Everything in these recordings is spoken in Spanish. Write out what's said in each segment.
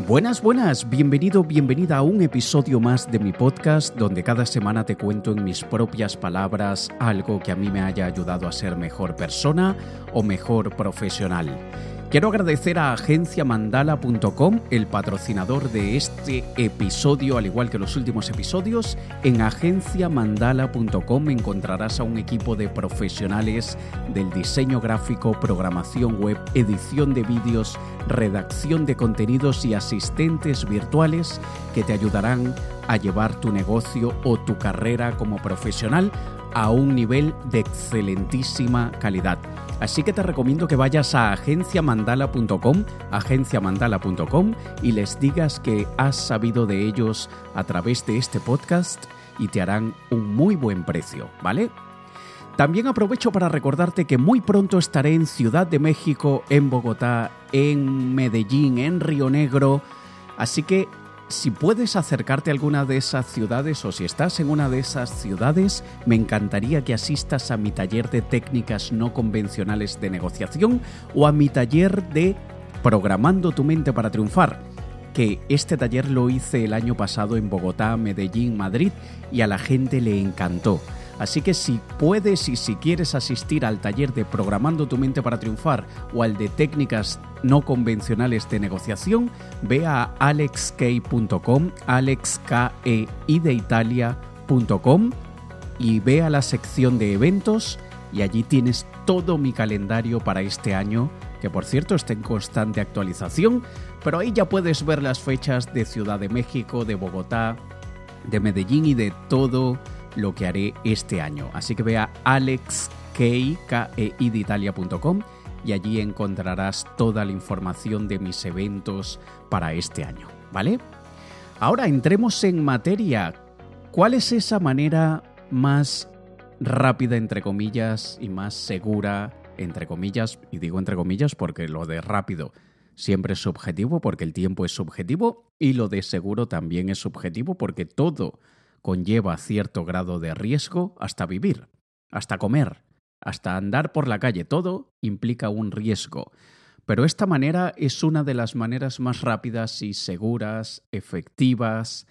Buenas, buenas, bienvenido, bienvenida a un episodio más de mi podcast donde cada semana te cuento en mis propias palabras algo que a mí me haya ayudado a ser mejor persona o mejor profesional. Quiero agradecer a agenciamandala.com, el patrocinador de este episodio, al igual que los últimos episodios. En agenciamandala.com encontrarás a un equipo de profesionales del diseño gráfico, programación web, edición de vídeos, redacción de contenidos y asistentes virtuales que te ayudarán a llevar tu negocio o tu carrera como profesional a un nivel de excelentísima calidad. Así que te recomiendo que vayas a agenciamandala.com, agenciamandala.com y les digas que has sabido de ellos a través de este podcast y te harán un muy buen precio, ¿vale? También aprovecho para recordarte que muy pronto estaré en Ciudad de México, en Bogotá, en Medellín, en Río Negro, así que si puedes acercarte a alguna de esas ciudades o si estás en una de esas ciudades, me encantaría que asistas a mi taller de técnicas no convencionales de negociación o a mi taller de Programando tu mente para triunfar, que este taller lo hice el año pasado en Bogotá, Medellín, Madrid y a la gente le encantó. Así que si puedes y si quieres asistir al taller de Programando tu mente para triunfar o al de técnicas no convencionales de negociación, ve a alexkey.com, alexkei de italia.com y ve a la sección de eventos y allí tienes todo mi calendario para este año, que por cierto está en constante actualización, pero ahí ya puedes ver las fechas de Ciudad de México, de Bogotá, de Medellín y de todo lo que haré este año. Así que ve a alexkei.com y allí encontrarás toda la información de mis eventos para este año, ¿vale? Ahora entremos en materia. ¿Cuál es esa manera más rápida, entre comillas, y más segura, entre comillas, y digo entre comillas porque lo de rápido siempre es subjetivo porque el tiempo es subjetivo y lo de seguro también es subjetivo porque todo conlleva cierto grado de riesgo hasta vivir, hasta comer, hasta andar por la calle. Todo implica un riesgo. Pero esta manera es una de las maneras más rápidas y seguras, efectivas,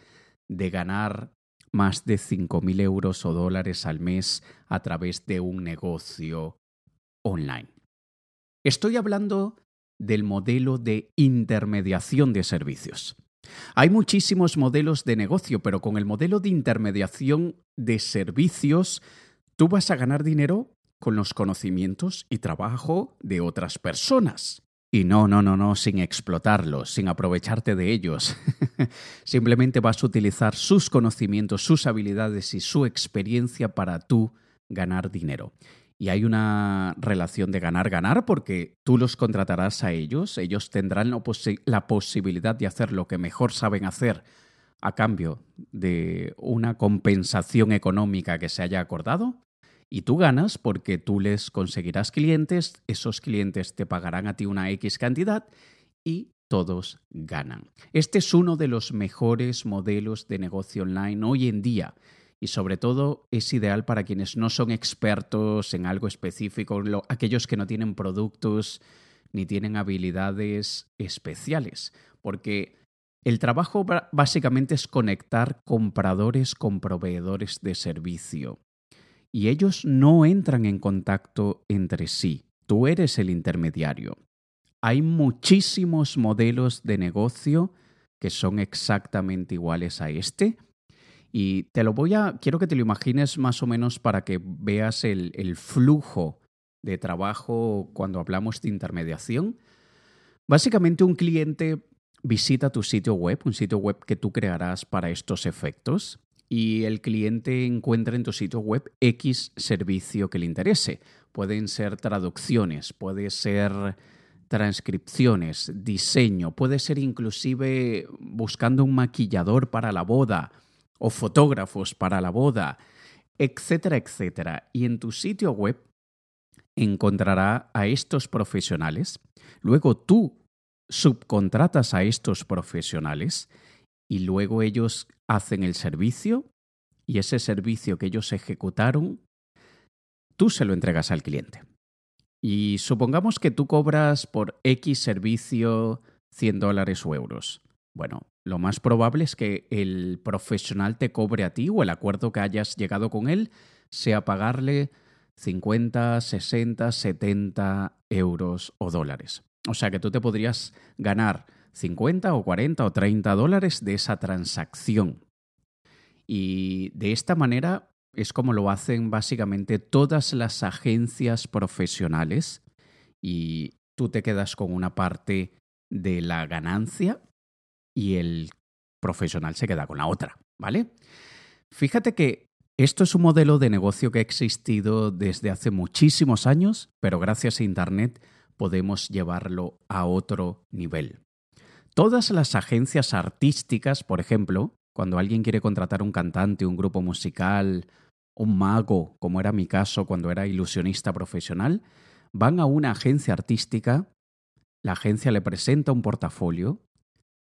de ganar más de 5.000 euros o dólares al mes a través de un negocio online. Estoy hablando del modelo de intermediación de servicios. Hay muchísimos modelos de negocio, pero con el modelo de intermediación de servicios, tú vas a ganar dinero con los conocimientos y trabajo de otras personas. Y no, no, no, no, sin explotarlos, sin aprovecharte de ellos. Simplemente vas a utilizar sus conocimientos, sus habilidades y su experiencia para tú ganar dinero y hay una relación de ganar-ganar porque tú los contratarás a ellos, ellos tendrán la, posibilidad de hacer lo que mejor saben hacer a cambio de una compensación económica que se haya acordado y tú ganas porque tú les conseguirás clientes, esos clientes te pagarán a ti una X cantidad y todos ganan. Este es uno de los mejores modelos de negocio online hoy en día y sobre todo es ideal para quienes no son expertos en algo específico, aquellos que no tienen productos ni tienen habilidades especiales, porque el trabajo básicamente es conectar compradores con proveedores de servicio. Y ellos no entran en contacto entre sí, tú eres el intermediario. Hay muchísimos modelos de negocio que son exactamente iguales a este, y te lo voy a, quiero que te lo imagines más o menos para que veas el, flujo de trabajo cuando hablamos de intermediación. Básicamente un cliente visita tu sitio web, un sitio web que tú crearás para estos efectos, y el cliente encuentra en tu sitio web X servicio que le interese. Pueden ser traducciones, puede ser transcripciones, diseño, puede ser inclusive buscando un maquillador para la boda o fotógrafos para la boda, etcétera, etcétera. Y en tu sitio web encontrará a estos profesionales. Luego tú subcontratas a estos profesionales y luego ellos hacen el servicio y ese servicio que ellos ejecutaron, tú se lo entregas al cliente. Y supongamos que tú cobras por X servicio 100 dólares o euros. Bueno, lo más probable es que el profesional te cobre a ti o el acuerdo que hayas llegado con él sea pagarle 50, 60, 70 euros o dólares. O sea que tú te podrías ganar 50 o 40 o 30 dólares de esa transacción. Y de esta manera es como lo hacen básicamente todas las agencias profesionales y tú te quedas con una parte de la ganancia y el profesional se queda con la otra, ¿vale? Fíjate que esto es un modelo de negocio que ha existido desde hace muchísimos años, pero gracias a Internet podemos llevarlo a otro nivel. Todas las agencias artísticas, por ejemplo, cuando alguien quiere contratar un cantante, un grupo musical, un mago, como era mi caso cuando era ilusionista profesional, van a una agencia artística, la agencia le presenta un portafolio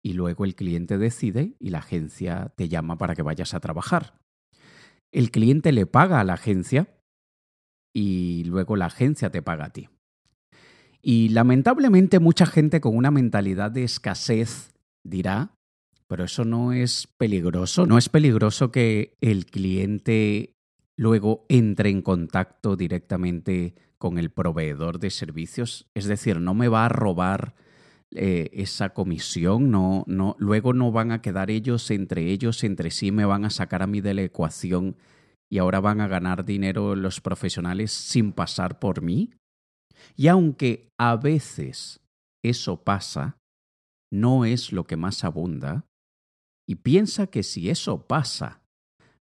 y luego el cliente decide y la agencia te llama para que vayas a trabajar. El cliente le paga a la agencia y luego la agencia te paga a ti. Y lamentablemente mucha gente con una mentalidad de escasez dirá, pero eso no es peligroso, no es peligroso que el cliente luego entre en contacto directamente con el proveedor de servicios, es decir, no me va a robar eh, esa comisión, no, no, luego no van a quedar ellos entre ellos, entre sí, me van a sacar a mí de la ecuación y ahora van a ganar dinero los profesionales sin pasar por mí. Y aunque a veces eso pasa, no es lo que más abunda, y piensa que si eso pasa,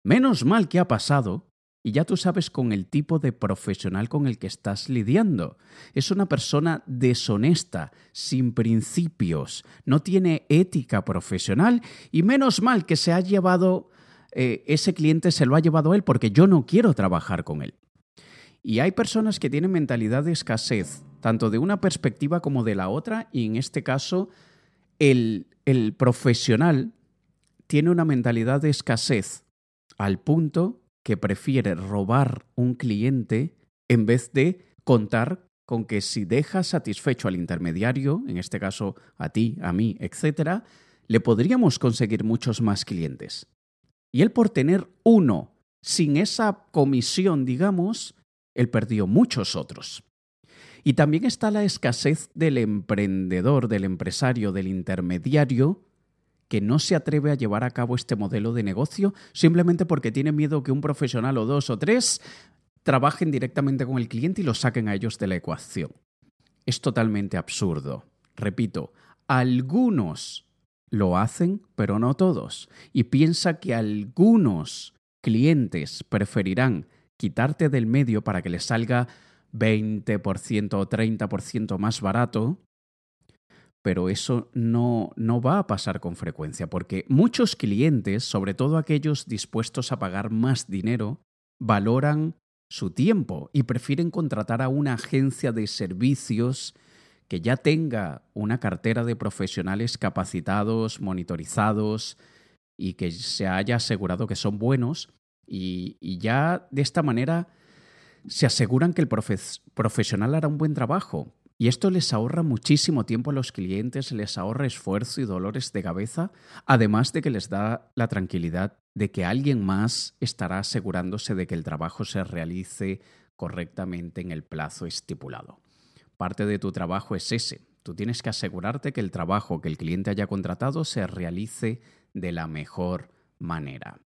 menos mal que ha pasado, y ya tú sabes con el tipo de profesional con el que estás lidiando. Es una persona deshonesta, sin principios, no tiene ética profesional y menos mal que se ha llevado, eh, ese cliente se lo ha llevado él porque yo no quiero trabajar con él. Y hay personas que tienen mentalidad de escasez, tanto de una perspectiva como de la otra, y en este caso el, el profesional tiene una mentalidad de escasez al punto que prefiere robar un cliente en vez de contar con que si deja satisfecho al intermediario, en este caso a ti, a mí, etc., le podríamos conseguir muchos más clientes. Y él por tener uno sin esa comisión, digamos, él perdió muchos otros. Y también está la escasez del emprendedor, del empresario, del intermediario, que no se atreve a llevar a cabo este modelo de negocio simplemente porque tiene miedo que un profesional o dos o tres trabajen directamente con el cliente y lo saquen a ellos de la ecuación. Es totalmente absurdo. Repito, algunos lo hacen, pero no todos. Y piensa que algunos clientes preferirán quitarte del medio para que les salga 20% o 30% más barato pero eso no, no va a pasar con frecuencia, porque muchos clientes, sobre todo aquellos dispuestos a pagar más dinero, valoran su tiempo y prefieren contratar a una agencia de servicios que ya tenga una cartera de profesionales capacitados, monitorizados y que se haya asegurado que son buenos. Y, y ya de esta manera se aseguran que el profesional hará un buen trabajo y esto les ahorra muchísimo tiempo a los clientes, les ahorra esfuerzo y dolores de cabeza, además de que les da la tranquilidad de que alguien más estará asegurándose de que el trabajo se realice correctamente en el plazo estipulado. Parte de tu trabajo es ese. Tú tienes que asegurarte que el trabajo que el cliente haya contratado se realice de la mejor manera.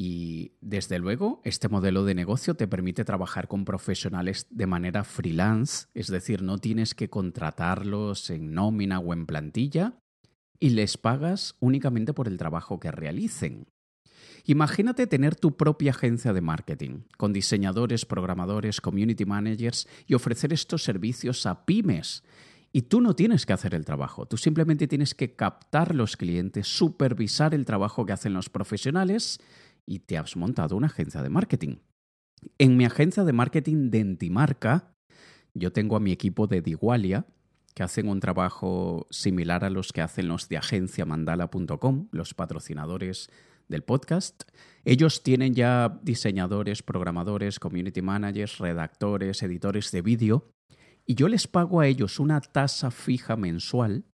Y desde luego, este modelo de negocio te permite trabajar con profesionales de manera freelance, es decir, no tienes que contratarlos en nómina o en plantilla y les pagas únicamente por el trabajo que realicen. Imagínate tener tu propia agencia de marketing, con diseñadores, programadores, community managers y ofrecer estos servicios a pymes. Y tú no tienes que hacer el trabajo, tú simplemente tienes que captar los clientes, supervisar el trabajo que hacen los profesionales y te has montado una agencia de marketing. En mi agencia de marketing de Entimarca, yo tengo a mi equipo de Digualia, que hacen un trabajo similar a los que hacen los de agenciamandala.com, los patrocinadores del podcast. Ellos tienen ya diseñadores, programadores, community managers, redactores, editores de vídeo, y yo les pago a ellos una tasa fija mensual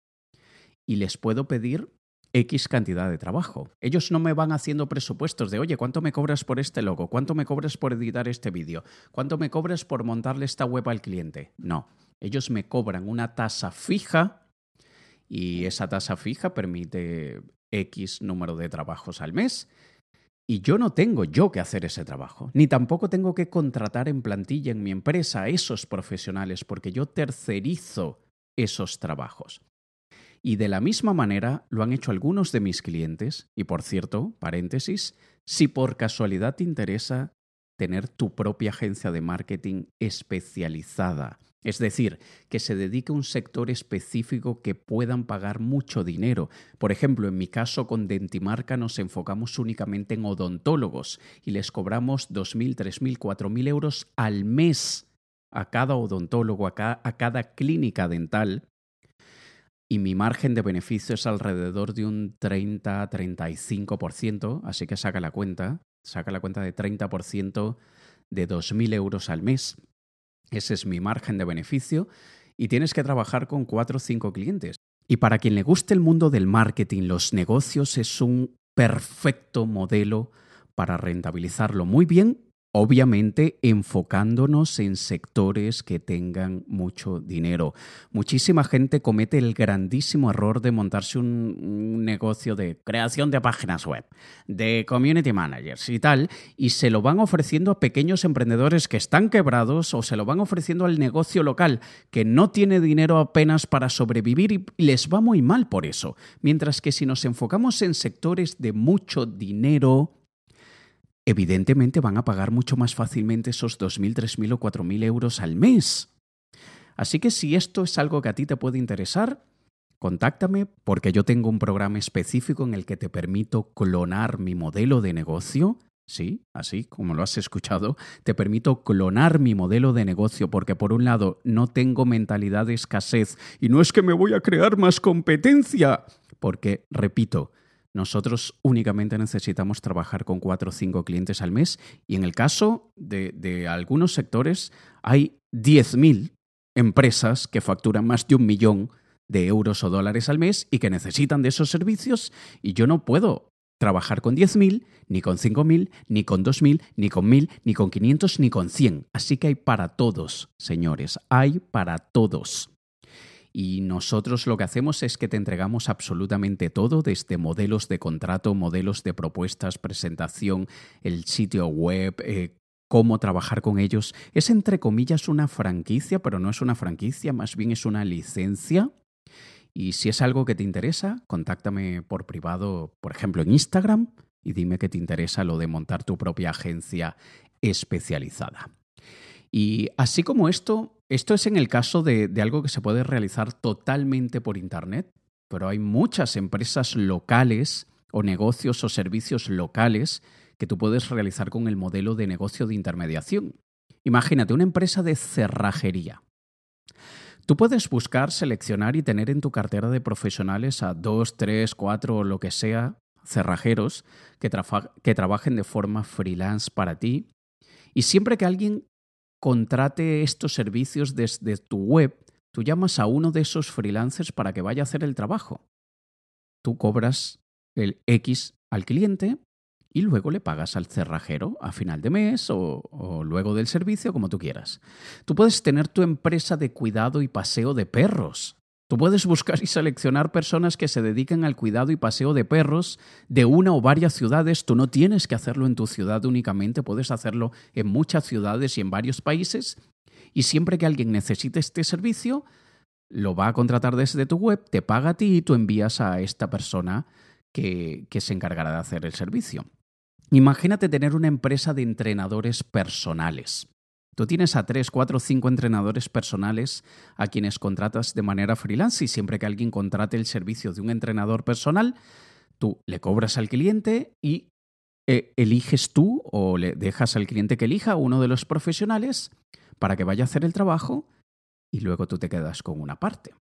y les puedo pedir X cantidad de trabajo. Ellos no me van haciendo presupuestos de, oye, ¿cuánto me cobras por este logo? ¿Cuánto me cobras por editar este vídeo? ¿Cuánto me cobras por montarle esta web al cliente? No, ellos me cobran una tasa fija y esa tasa fija permite X número de trabajos al mes. Y yo no tengo yo que hacer ese trabajo, ni tampoco tengo que contratar en plantilla en mi empresa a esos profesionales, porque yo tercerizo esos trabajos. Y de la misma manera lo han hecho algunos de mis clientes. Y por cierto, paréntesis, si por casualidad te interesa tener tu propia agencia de marketing especializada, es decir, que se dedique a un sector específico que puedan pagar mucho dinero. Por ejemplo, en mi caso con Dentimarca nos enfocamos únicamente en odontólogos y les cobramos 2.000, 3.000, 4.000 euros al mes a cada odontólogo, a cada clínica dental y mi margen de beneficio es alrededor de un 30-35%, así que saca la cuenta, saca la cuenta de 30% de 2.000 euros al mes. Ese es mi margen de beneficio y tienes que trabajar con 4 o 5 clientes. Y para quien le guste el mundo del marketing, los negocios es un perfecto modelo para rentabilizarlo muy bien obviamente enfocándonos en sectores que tengan mucho dinero. Muchísima gente comete el grandísimo error de montarse un, negocio de creación de páginas web, de community managers y tal, y se lo van ofreciendo a pequeños emprendedores que están quebrados o se lo van ofreciendo al negocio local que no tiene dinero apenas para sobrevivir y les va muy mal por eso. Mientras que si nos enfocamos en sectores de mucho dinero, evidentemente van a pagar mucho más fácilmente esos 2.000, 3.000 o 4.000 euros al mes. Así que si esto es algo que a ti te puede interesar, contáctame porque yo tengo un programa específico en el que te permito clonar mi modelo de negocio. Sí, así como lo has escuchado, te permito clonar mi modelo de negocio porque por un lado no tengo mentalidad de escasez y no es que me voy a crear más competencia, porque, repito, nosotros únicamente necesitamos trabajar con cuatro o cinco clientes al mes y en el caso de, algunos sectores hay 10.000 empresas que facturan más de un millón de euros o dólares al mes y que necesitan de esos servicios y yo no puedo trabajar con 10.000, ni con 5.000, ni con 2.000, ni con 1.000, ni con 500, ni con 100. Así que hay para todos, señores, hay para todos. Y nosotros lo que hacemos es que te entregamos absolutamente todo, desde modelos de contrato, modelos de propuestas, presentación, el sitio web, eh, cómo trabajar con ellos. Es entre comillas una franquicia, pero no es una franquicia, más bien es una licencia. Y si es algo que te interesa, contáctame por privado, por ejemplo, en Instagram y dime que te interesa lo de montar tu propia agencia especializada. Y así como esto, esto es en el caso de, algo que se puede realizar totalmente por Internet, pero hay muchas empresas locales o negocios o servicios locales que tú puedes realizar con el modelo de negocio de intermediación. Imagínate una empresa de cerrajería. Tú puedes buscar, seleccionar y tener en tu cartera de profesionales a dos, tres, cuatro o lo que sea cerrajeros que, que trabajen de forma freelance para ti. Y siempre que alguien contrate estos servicios desde tu web, tú llamas a uno de esos freelancers para que vaya a hacer el trabajo. Tú cobras el X al cliente y luego le pagas al cerrajero a final de mes o, o, luego del servicio, como tú quieras. Tú puedes tener tu empresa de cuidado y paseo de perros Tú puedes buscar y seleccionar personas que se dediquen al cuidado y paseo de perros de una o varias ciudades. Tú no tienes que hacerlo en tu ciudad únicamente, puedes hacerlo en muchas ciudades y en varios países. Y siempre que alguien necesite este servicio, lo va a contratar desde tu web, te paga a ti y tú envías a esta persona que, que se encargará de hacer el servicio. Imagínate tener una empresa de entrenadores personales. Tú tienes a tres, cuatro, cinco entrenadores personales a quienes contratas de manera freelance y siempre que alguien contrate el servicio de un entrenador personal, tú le cobras al cliente y eh, eliges tú o le dejas al cliente que elija uno de los profesionales para que vaya a hacer el trabajo y luego tú te quedas con una parte.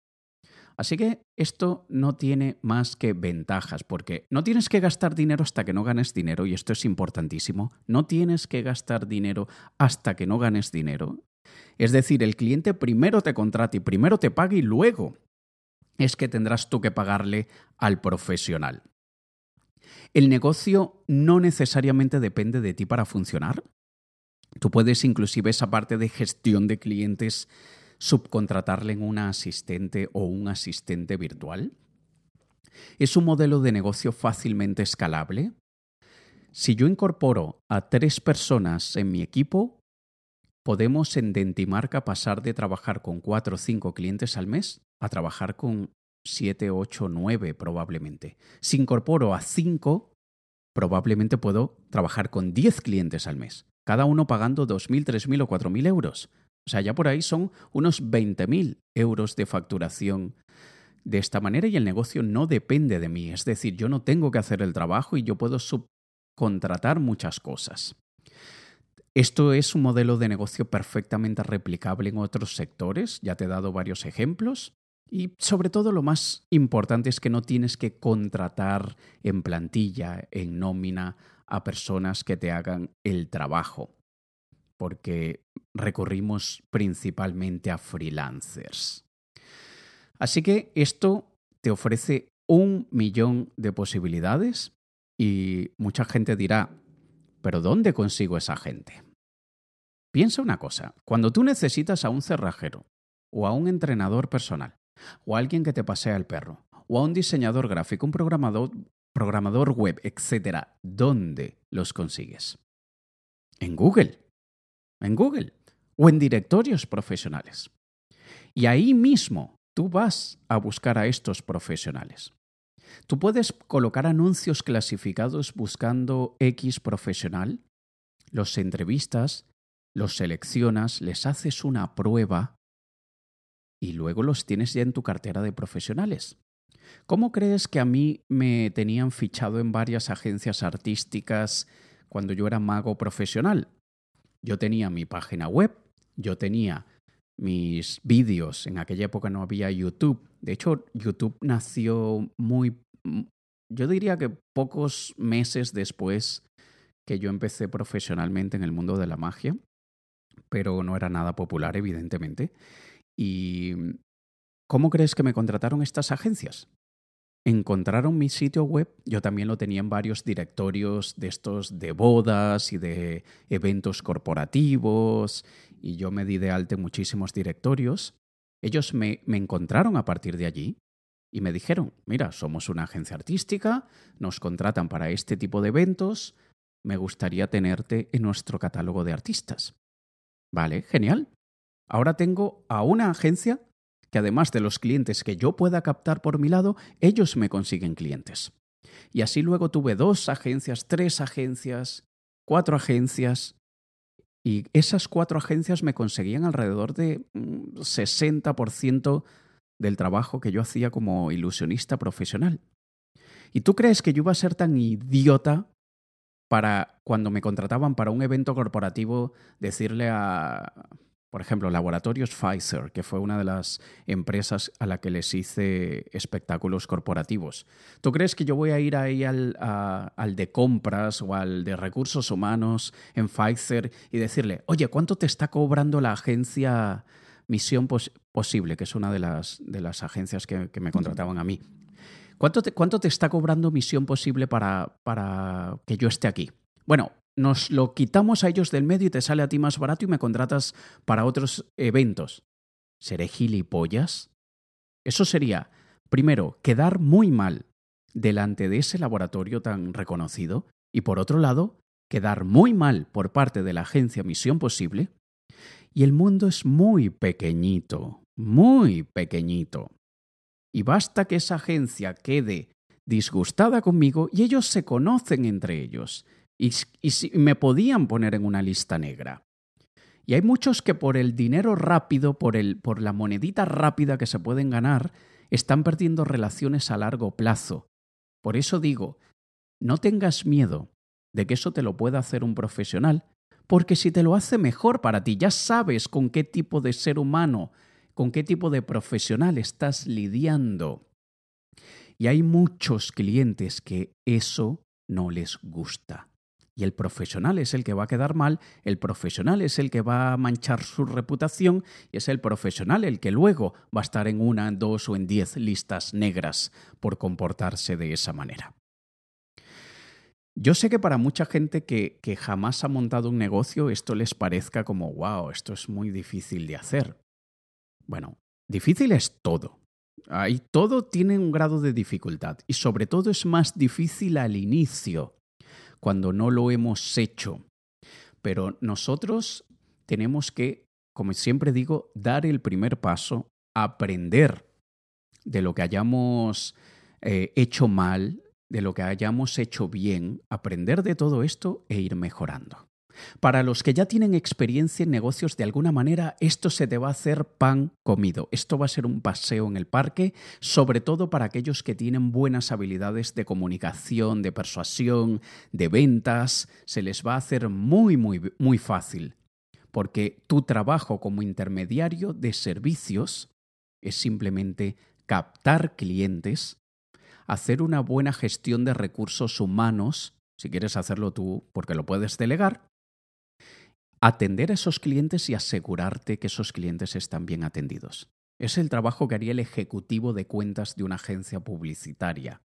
Así que esto no tiene más que ventajas, porque no tienes que gastar dinero hasta que no ganes dinero, y esto es importantísimo, no tienes que gastar dinero hasta que no ganes dinero. Es decir, el cliente primero te contrata y primero te paga y luego es que tendrás tú que pagarle al profesional. El negocio no necesariamente depende de ti para funcionar. Tú puedes inclusive esa parte de gestión de clientes subcontratarle una asistente o un asistente virtual. Es un modelo de negocio fácilmente escalable. Si yo incorporo a tres personas en mi equipo, podemos en Dentimarca pasar de trabajar con cuatro o cinco clientes al mes a trabajar con siete, ocho, nueve probablemente. Si incorporo a cinco, probablemente puedo trabajar con diez clientes al mes, cada uno pagando dos mil, tres mil o cuatro mil euros. O sea, ya por ahí son unos veinte mil euros de facturación de esta manera y el negocio no depende de mí. Es decir, yo no tengo que hacer el trabajo y yo puedo subcontratar muchas cosas. Esto es un modelo de negocio perfectamente replicable en otros sectores, ya te he dado varios ejemplos. Y sobre todo lo más importante es que no tienes que contratar en plantilla, en nómina, a personas que te hagan el trabajo, porque recurrimos principalmente a freelancers. Así que esto te ofrece un millón de posibilidades y mucha gente dirá, pero ¿dónde consigo esa gente? Piensa una cosa, cuando tú necesitas a un cerrajero o a un entrenador personal o a alguien que te pasea el perro o a un diseñador gráfico, un programador, web, etc., ¿dónde los consigues? En Google. En Google o en directorios profesionales. Y ahí mismo tú vas a buscar a estos profesionales. Tú puedes colocar anuncios clasificados buscando X profesional, los entrevistas, los seleccionas, les haces una prueba y luego los tienes ya en tu cartera de profesionales. ¿Cómo crees que a mí me tenían fichado en varias agencias artísticas cuando yo era mago profesional? Yo tenía mi página web, yo tenía mis vídeos, en aquella época no había YouTube. De hecho, YouTube nació muy, yo diría que pocos meses después que yo empecé profesionalmente en el mundo de la magia, pero no era nada popular, evidentemente. ¿Y cómo crees que me contrataron estas agencias? Encontraron mi sitio web, yo también lo tenía en varios directorios de estos de bodas y de eventos corporativos, y yo me di de alta en muchísimos directorios. Ellos me, me encontraron a partir de allí y me dijeron, mira, somos una agencia artística, nos contratan para este tipo de eventos, me gustaría tenerte en nuestro catálogo de artistas. Vale, genial. Ahora tengo a una agencia que además de los clientes que yo pueda captar por mi lado, ellos me consiguen clientes. Y así luego tuve dos agencias, tres agencias, cuatro agencias, y esas cuatro agencias me conseguían alrededor de 60% mm, del trabajo que yo hacía como ilusionista profesional. ¿Y tú crees que yo iba a ser tan idiota para cuando me contrataban para un evento corporativo decirle a, por ejemplo, Laboratorios Pfizer, que fue una de las empresas a la que les hice espectáculos corporativos. ¿Tú crees que yo voy a ir ahí al, al de compras o al de recursos humanos en Pfizer y decirle, oye, ¿cuánto te está cobrando la agencia Misión Posible, que es una de las, de las agencias que, me contrataban a mí? ¿Cuánto te, ¿Cuánto te está cobrando Misión Posible para, para que yo esté aquí? Bueno, nos lo quitamos a ellos del medio y te sale a ti más barato y me contratas para otros eventos. ¿Seré gilipollas? Eso sería, primero, quedar muy mal delante de ese laboratorio tan reconocido y por otro lado, quedar muy mal por parte de la agencia Misión Posible. Y el mundo es muy pequeñito, muy pequeñito. Y basta que esa agencia quede disgustada conmigo y ellos se conocen entre ellos y, si, me podían poner en una lista negra. Y hay muchos que por el dinero rápido, por, el, por la monedita rápida que se pueden ganar, están perdiendo relaciones a largo plazo. Por eso digo, no tengas miedo de que eso te lo pueda hacer un profesional, porque si te lo hace mejor para ti, ya sabes con qué tipo de ser humano, con qué tipo de profesional estás lidiando. Y hay muchos clientes que eso no les gusta y el profesional es el que va a quedar mal, el profesional es el que va a manchar su reputación y es el profesional el que luego va a estar en una, dos o en diez listas negras por comportarse de esa manera. Yo sé que para mucha gente que, que jamás ha montado un negocio esto les parezca como, wow, esto es muy difícil de hacer. Bueno, difícil es todo. Ahí todo tiene un grado de dificultad y sobre todo es más difícil al inicio cuando no lo hemos hecho. Pero nosotros tenemos que, como siempre digo, dar el primer paso, aprender de lo que hayamos eh, hecho mal, de lo que hayamos hecho bien, aprender de todo esto e ir mejorando. Para los que ya tienen experiencia en negocios, de alguna manera esto se te va a hacer pan comido. Esto va a ser un paseo en el parque, sobre todo para aquellos que tienen buenas habilidades de comunicación, de persuasión, de ventas. Se les va a hacer muy, muy, muy fácil. Porque tu trabajo como intermediario de servicios es simplemente captar clientes, hacer una buena gestión de recursos humanos, si quieres hacerlo tú porque lo puedes delegar, atender a esos clientes y asegurarte que esos clientes están bien atendidos. Es el trabajo que haría el ejecutivo de cuentas de una agencia publicitaria.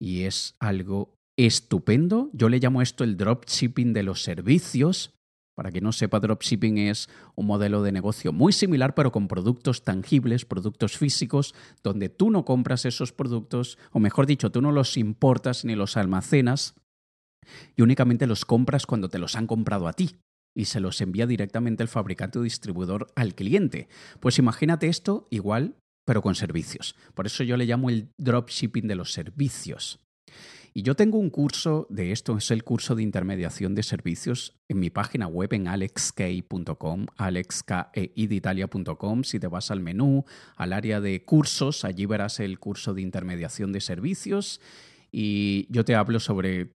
Y es algo estupendo. Yo le llamo esto el dropshipping de los servicios. Para quien no sepa, dropshipping es un modelo de negocio muy similar, pero con productos tangibles, productos físicos, donde tú no compras esos productos, o mejor dicho, tú no los importas ni los almacenas, y únicamente los compras cuando te los han comprado a ti y se los envía directamente el fabricante o distribuidor al cliente. Pues imagínate esto igual, pero con servicios. Por eso yo le llamo el dropshipping de los servicios. Y yo tengo un curso de esto, es el curso de intermediación de servicios en mi página web en alexkey.com, alexkeiditalia.com. Si te vas al menú, al área de cursos, allí verás el curso de intermediación de servicios y yo te hablo sobre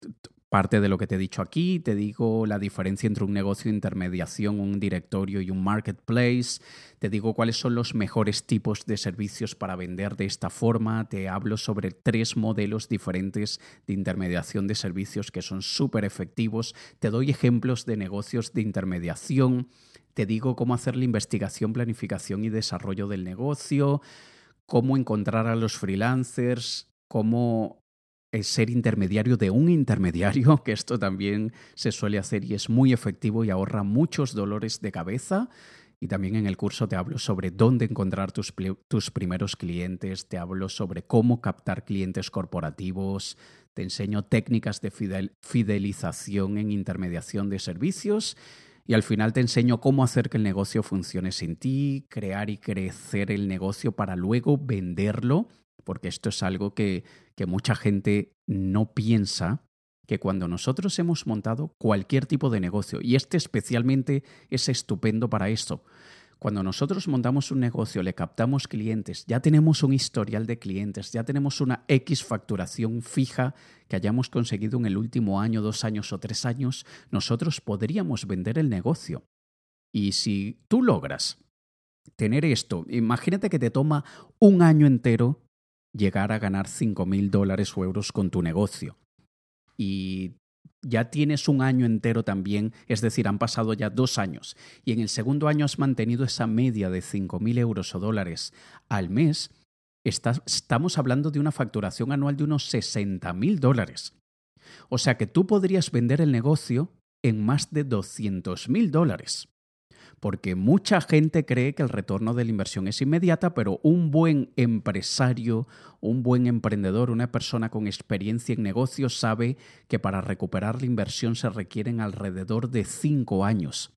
parte de lo que te he dicho aquí, te digo la diferencia entre un negocio de intermediación, un directorio y un marketplace, te digo cuáles son los mejores tipos de servicios para vender de esta forma, te hablo sobre tres modelos diferentes de intermediación de servicios que son súper efectivos, te doy ejemplos de negocios de intermediación, te digo cómo hacer la investigación, planificación y desarrollo del negocio, cómo encontrar a los freelancers, cómo ser intermediario de un intermediario, que esto también se suele hacer y es muy efectivo y ahorra muchos dolores de cabeza. Y también en el curso te hablo sobre dónde encontrar tus, tus primeros clientes, te hablo sobre cómo captar clientes corporativos, te enseño técnicas de fidelización en intermediación de servicios y al final te enseño cómo hacer que el negocio funcione sin ti, crear y crecer el negocio para luego venderlo porque esto es algo que, que mucha gente no piensa, que cuando nosotros hemos montado cualquier tipo de negocio, y este especialmente es estupendo para esto, cuando nosotros montamos un negocio, le captamos clientes, ya tenemos un historial de clientes, ya tenemos una X facturación fija que hayamos conseguido en el último año, dos años o tres años, nosotros podríamos vender el negocio. Y si tú logras tener esto, imagínate que te toma un año entero llegar a ganar 5 mil dólares o euros con tu negocio. Y ya tienes un año entero también, es decir, han pasado ya dos años, y en el segundo año has mantenido esa media de 5 mil euros o dólares al mes, estamos hablando de una facturación anual de unos 60 mil dólares. O sea que tú podrías vender el negocio en más de 200 mil dólares porque mucha gente cree que el retorno de la inversión es inmediata, pero un buen empresario, un buen emprendedor, una persona con experiencia en negocios sabe que para recuperar la inversión se requieren alrededor de cinco años.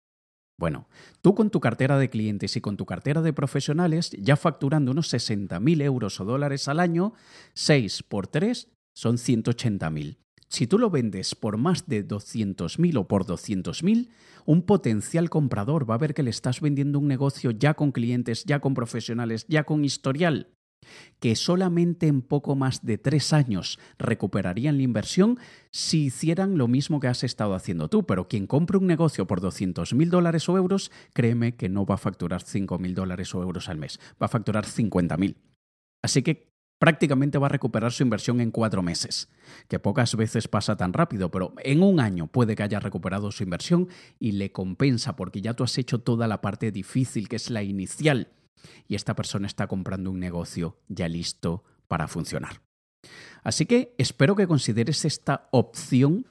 Bueno, tú con tu cartera de clientes y con tu cartera de profesionales, ya facturando unos 60.000 euros o dólares al año, 6 por 3 son 180.000. Si tú lo vendes por más de 200.000 o por 200.000, un potencial comprador va a ver que le estás vendiendo un negocio ya con clientes, ya con profesionales, ya con historial, que solamente en poco más de tres años recuperarían la inversión si hicieran lo mismo que has estado haciendo tú. Pero quien compre un negocio por 200.000 dólares o euros, créeme que no va a facturar 5.000 dólares o euros al mes, va a facturar 50.000. Así que prácticamente va a recuperar su inversión en cuatro meses, que pocas veces pasa tan rápido, pero en un año puede que haya recuperado su inversión y le compensa porque ya tú has hecho toda la parte difícil, que es la inicial, y esta persona está comprando un negocio ya listo para funcionar. Así que espero que consideres esta opción.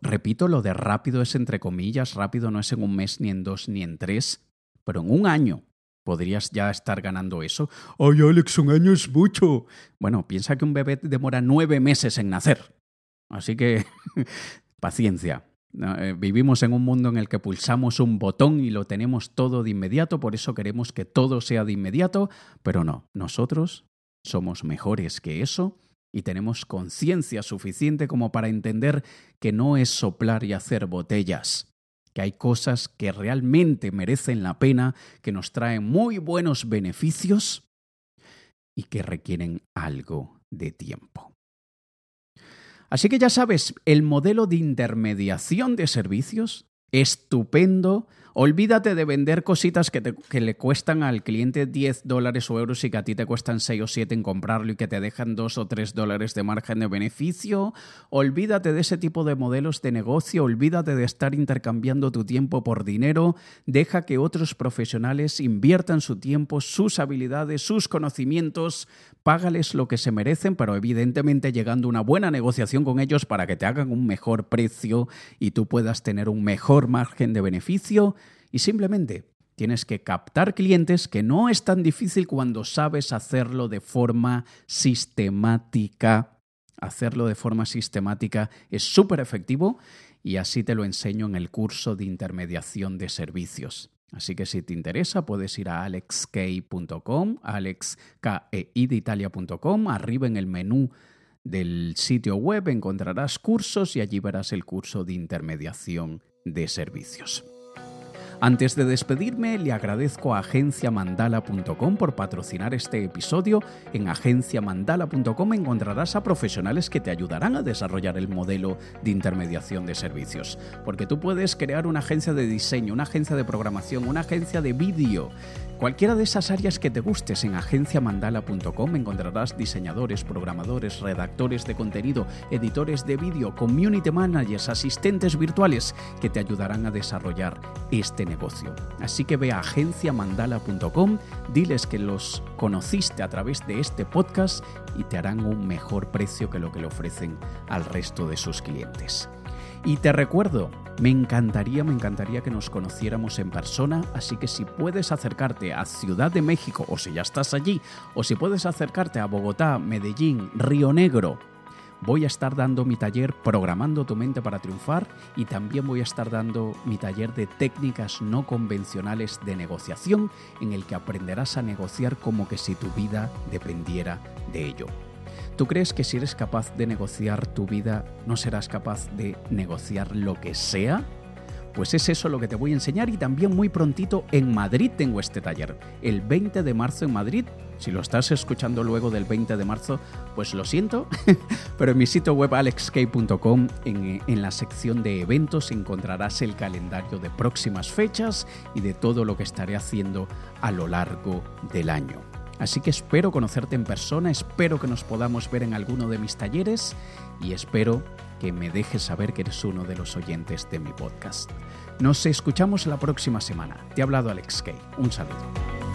Repito, lo de rápido es entre comillas, rápido no es en un mes, ni en dos, ni en tres, pero en un año podrías ya estar ganando eso. Ay, Alex, un año es mucho. Bueno, piensa que un bebé demora nueve meses en nacer. Así que paciencia. Eh, vivimos en un mundo en el que pulsamos un botón y lo tenemos todo de inmediato, por eso queremos que todo sea de inmediato, pero no, nosotros somos mejores que eso y tenemos conciencia suficiente como para entender que no es soplar y hacer botellas, que hay cosas que realmente merecen la pena, que nos traen muy buenos beneficios y que requieren algo de tiempo. Así que ya sabes, el modelo de intermediación de servicios, estupendo, Olvídate de vender cositas que, le cuestan al cliente 10 dólares o euros y que a ti te cuestan 6 o 7 en comprarlo y que te dejan 2 o 3 dólares de margen de beneficio. Olvídate de ese tipo de modelos de negocio. Olvídate de estar intercambiando tu tiempo por dinero. Deja que otros profesionales inviertan su tiempo, sus habilidades, sus conocimientos. Págales lo que se merecen, pero evidentemente llegando a una buena negociación con ellos para que te hagan un mejor precio y tú puedas tener un mejor margen de beneficio y simplemente tienes que captar clientes que no es tan difícil cuando sabes hacerlo de forma sistemática. Hacerlo de forma sistemática es súper efectivo y así te lo enseño en el curso de intermediación de servicios. Así que si te interesa, puedes ir a alexkey.com, alexkeideitalia.com, arriba en el menú del sitio web encontrarás cursos y allí verás el curso de intermediación de servicios. Antes de despedirme, le agradezco a agenciamandala.com por patrocinar este episodio. En agenciamandala.com encontrarás a profesionales que te ayudarán a desarrollar el modelo de intermediación de servicios. Porque tú puedes crear una agencia de diseño, una agencia de programación, una agencia de vídeo Cualquiera de esas áreas que te gustes en agenciamandala.com encontrarás diseñadores, programadores, redactores de contenido, editores de vídeo, community managers, asistentes virtuales que te ayudarán a desarrollar este negocio. Así que ve a agenciamandala.com, diles que los conociste a través de este podcast y te harán un mejor precio que lo que le ofrecen al resto de sus clientes. Y te recuerdo, me encantaría, me encantaría que nos conociéramos en persona, así que si puedes acercarte a Ciudad de México o si ya estás allí, o si puedes acercarte a Bogotá, Medellín, Río Negro, voy a estar dando mi taller Programando tu mente para triunfar y también voy a estar dando mi taller de técnicas no convencionales de negociación en el que aprenderás a negociar como que si tu vida dependiera de ello. ¿Tú crees que si eres capaz de negociar tu vida, no serás capaz de negociar lo que sea? Pues es eso lo que te voy a enseñar y también muy prontito en Madrid tengo este taller. El 20 de marzo en Madrid. Si lo estás escuchando luego del 20 de marzo, pues lo siento, pero en mi sitio web alexk.com, en, en la sección de eventos, encontrarás el calendario de próximas fechas y de todo lo que estaré haciendo a lo largo del año. Así que espero conocerte en persona, espero que nos podamos ver en alguno de mis talleres y espero que me dejes saber que eres uno de los oyentes de mi podcast. Nos escuchamos la próxima semana. Te ha hablado Alex Kay. Un saludo.